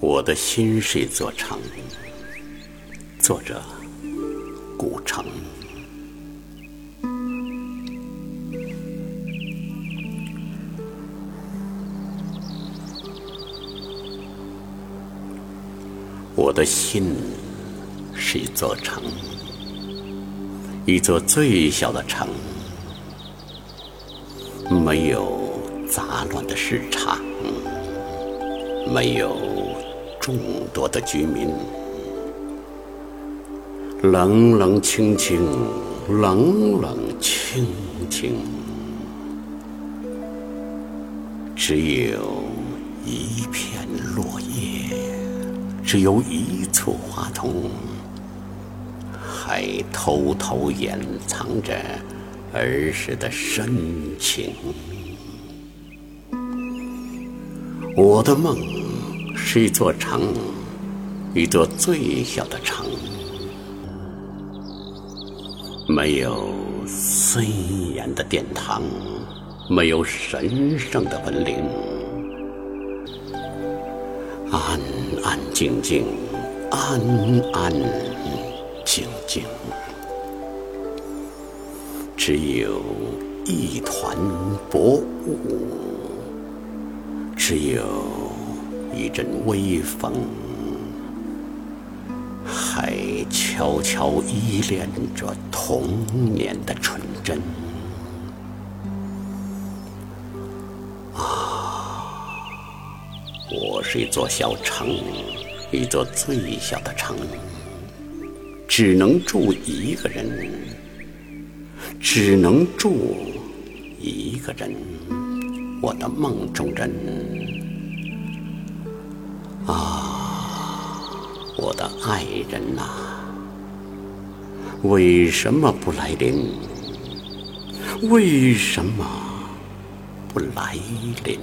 我的心是一座城，作者古城。我的心是一座城，一座最小的城，没有杂乱的市场，没有众多的居民，冷冷清清，冷冷清清，只有一片落叶。只有一簇花丛，还偷偷掩藏着儿时的深情。我的梦是一座城，一座最小的城，没有森严的殿堂，没有神圣的文铃。安安静静，安安静静，只有一团薄雾，只有一阵微风，还悄悄依恋着童年的纯真。我是一座小城，一座最小的城，只能住一个人，只能住一个人，我的梦中人啊，我的爱人呐，为什么不来临？为什么不来临？